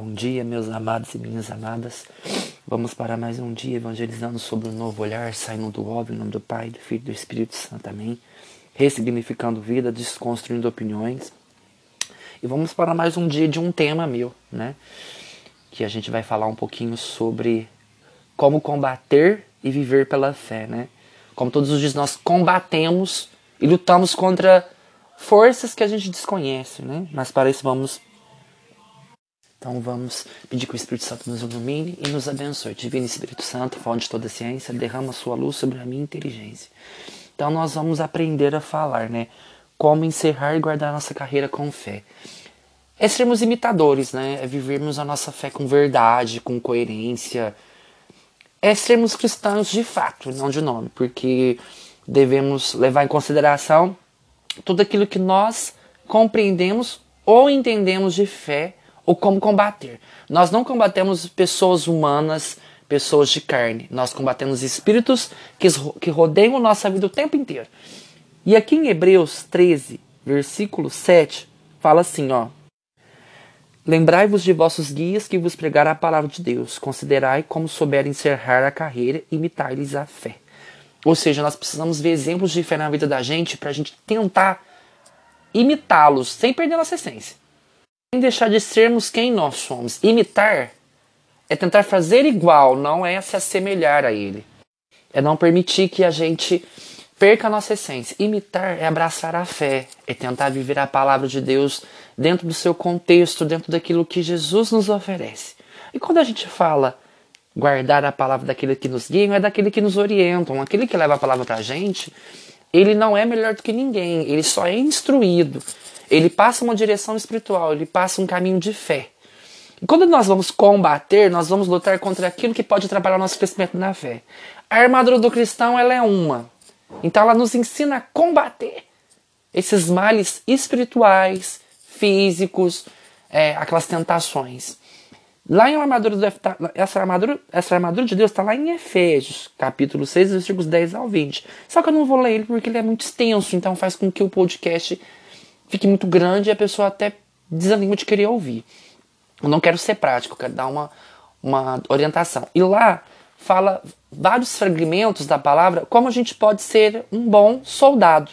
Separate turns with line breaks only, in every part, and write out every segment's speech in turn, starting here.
Bom dia, meus amados e minhas amadas. Vamos para mais um dia evangelizando sobre o um novo olhar, saindo do óbvio, em nome do Pai, do Filho e do Espírito Santo. Amém. Ressignificando vida, desconstruindo opiniões. E vamos para mais um dia de um tema meu, né? Que a gente vai falar um pouquinho sobre como combater e viver pela fé, né? Como todos os dias nós combatemos e lutamos contra forças que a gente desconhece, né? Mas para isso vamos então vamos pedir que o Espírito Santo nos ilumine e nos abençoe. Divino Espírito Santo, fonte de toda ciência, derrama sua luz sobre a minha inteligência. Então nós vamos aprender a falar, né? Como encerrar e guardar nossa carreira com fé. É sermos imitadores, né? É vivermos a nossa fé com verdade, com coerência. É sermos cristãos de fato, não de nome, porque devemos levar em consideração tudo aquilo que nós compreendemos ou entendemos de fé ou como combater. Nós não combatemos pessoas humanas, pessoas de carne. Nós combatemos espíritos que, que rodeiam nossa vida o tempo inteiro. E aqui em Hebreus 13, versículo 7, fala assim, ó. Lembrai-vos de vossos guias que vos pregaram a palavra de Deus. Considerai como souberem encerrar a carreira imitar-lhes a fé. Ou seja, nós precisamos ver exemplos de fé na vida da gente para a gente tentar imitá-los sem perder nossa essência sem deixar de sermos quem nós somos. Imitar é tentar fazer igual, não é se assemelhar a ele. É não permitir que a gente perca a nossa essência. Imitar é abraçar a fé, é tentar viver a palavra de Deus dentro do seu contexto, dentro daquilo que Jesus nos oferece. E quando a gente fala guardar a palavra daquele que nos guia, é daquele que nos orientam, aquele que leva a palavra para a gente, ele não é melhor do que ninguém, ele só é instruído. Ele passa uma direção espiritual, ele passa um caminho de fé. E quando nós vamos combater, nós vamos lutar contra aquilo que pode atrapalhar o nosso crescimento na fé. A armadura do cristão ela é uma. Então ela nos ensina a combater esses males espirituais, físicos, é, aquelas tentações. Lá em armadura do, essa, armadura, essa armadura de Deus está lá em Efésios, capítulo 6, versículos 10 ao 20. Só que eu não vou ler ele porque ele é muito extenso, então faz com que o podcast fique muito grande e a pessoa até desanima de querer ouvir. Eu não quero ser prático, quero dar uma, uma orientação. E lá fala vários fragmentos da palavra como a gente pode ser um bom soldado.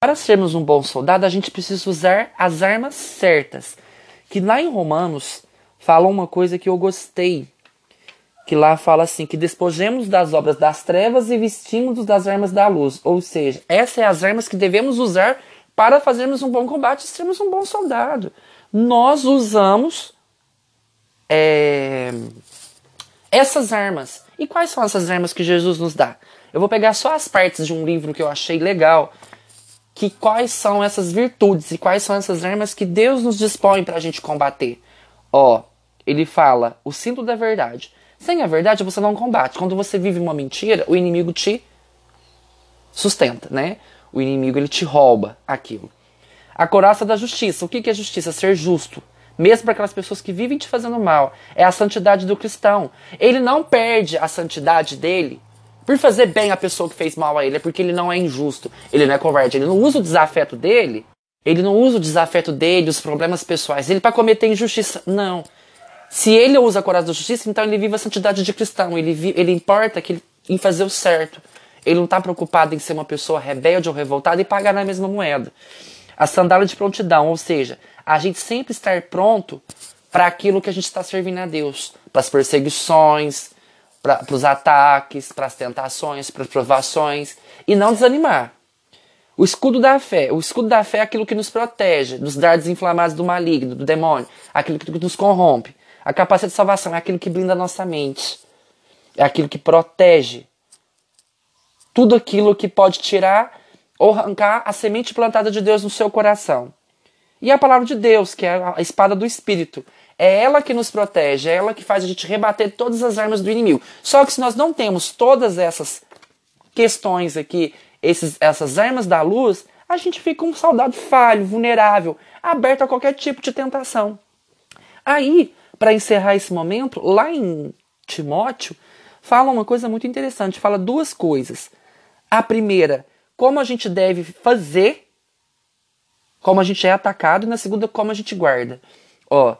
Para sermos um bom soldado, a gente precisa usar as armas certas. Que lá em Romanos fala uma coisa que eu gostei. Que lá fala assim: que despojemos das obras das trevas e vestimos das armas da luz. Ou seja, essas são as armas que devemos usar para fazermos um bom combate sermos um bom soldado. Nós usamos é, essas armas. E quais são essas armas que Jesus nos dá? Eu vou pegar só as partes de um livro que eu achei legal, que quais são essas virtudes e quais são essas armas que Deus nos dispõe para a gente combater. Ó, ele fala o cinto da verdade. Sem a verdade você não combate. Quando você vive uma mentira, o inimigo te sustenta, né? O inimigo ele te rouba aquilo. A coraça da justiça. O que é justiça? Ser justo. Mesmo para aquelas pessoas que vivem te fazendo mal. É a santidade do cristão. Ele não perde a santidade dele por fazer bem a pessoa que fez mal a ele. É porque ele não é injusto. Ele não é covarde. Ele não usa o desafeto dele. Ele não usa o desafeto dele, os problemas pessoais. Ele para cometer injustiça. Não. Se ele usa a coragem da justiça, então ele vive a santidade de cristão. Ele, ele importa que ele, em fazer o certo. Ele não está preocupado em ser uma pessoa rebelde ou revoltada e pagar na mesma moeda. A sandália de prontidão, ou seja, a gente sempre estar pronto para aquilo que a gente está servindo a Deus, para as perseguições, para os ataques, para as tentações, para as provações, e não desanimar. O escudo da fé. O escudo da fé é aquilo que nos protege dos dardos inflamados do maligno, do demônio, aquilo que nos corrompe. A capacidade de salvação é aquilo que blinda a nossa mente. É aquilo que protege tudo aquilo que pode tirar ou arrancar a semente plantada de Deus no seu coração. E a palavra de Deus, que é a espada do Espírito, é ela que nos protege, é ela que faz a gente rebater todas as armas do inimigo. Só que se nós não temos todas essas questões aqui, esses, essas armas da luz, a gente fica um soldado falho, vulnerável, aberto a qualquer tipo de tentação. Aí, para encerrar esse momento, lá em Timóteo, fala uma coisa muito interessante, fala duas coisas. A primeira, como a gente deve fazer, como a gente é atacado, e na segunda, como a gente guarda. Ó,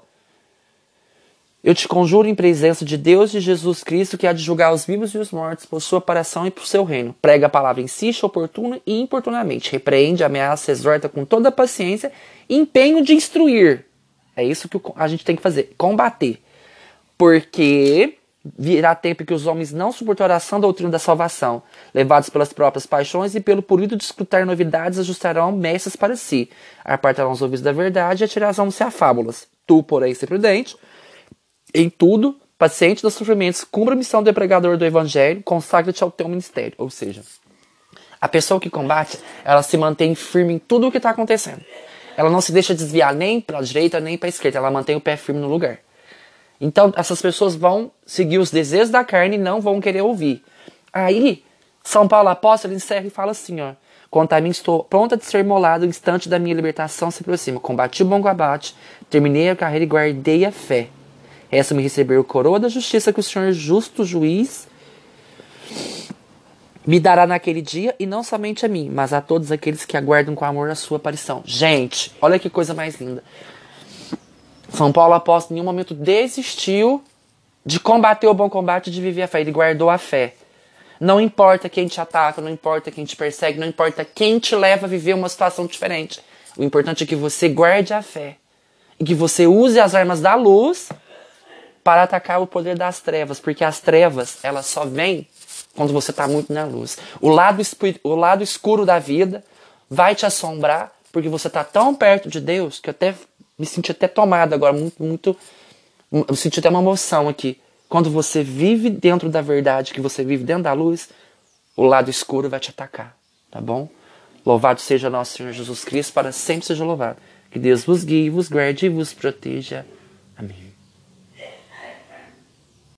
Eu te conjuro em presença de Deus e Jesus Cristo, que há de julgar os vivos e os mortos por sua aparição e por seu reino. Prega a palavra, insiste oportuna e importunamente. Repreende, ameaça, exorta com toda paciência e empenho de instruir. É isso que a gente tem que fazer: combater. Porque virá tempo que os homens não suportarão a sã doutrina da salvação, levados pelas próprias paixões e pelo purido de escutar novidades, ajustarão mestres para si, apartarão os ouvidos da verdade e atirarão-se a fábulas. Tu, porém, ser prudente, em tudo, paciente dos sofrimentos, cumpra a missão do pregador do evangelho, consagra-te ao teu ministério. Ou seja, a pessoa que combate, ela se mantém firme em tudo o que está acontecendo. Ela não se deixa desviar nem para a direita nem para a esquerda, ela mantém o pé firme no lugar. Então, essas pessoas vão seguir os desejos da carne e não vão querer ouvir. Aí, São Paulo apóstolo encerra e fala assim, ó. Quanto a mim, estou pronta de ser molado, o instante da minha libertação se aproxima. Combati o bom combate, terminei a carreira e guardei a fé. Essa me receber o coroa da justiça que o Senhor, justo juiz, me dará naquele dia, e não somente a mim, mas a todos aqueles que aguardam com amor a sua aparição. Gente, olha que coisa mais linda. São Paulo apóstolo em nenhum momento desistiu de combater o bom combate, de viver a fé. Ele guardou a fé. Não importa quem te ataca, não importa quem te persegue, não importa quem te leva a viver uma situação diferente. O importante é que você guarde a fé e que você use as armas da luz para atacar o poder das trevas, porque as trevas elas só vêm quando você está muito na luz. O lado, o lado escuro da vida vai te assombrar porque você está tão perto de Deus que até me senti até tomado agora, muito, muito. Eu senti até uma emoção aqui. Quando você vive dentro da verdade, que você vive dentro da luz, o lado escuro vai te atacar, tá bom? Louvado seja nosso Senhor Jesus Cristo, para sempre seja louvado. Que Deus vos guie, vos guarde e vos proteja. Amém.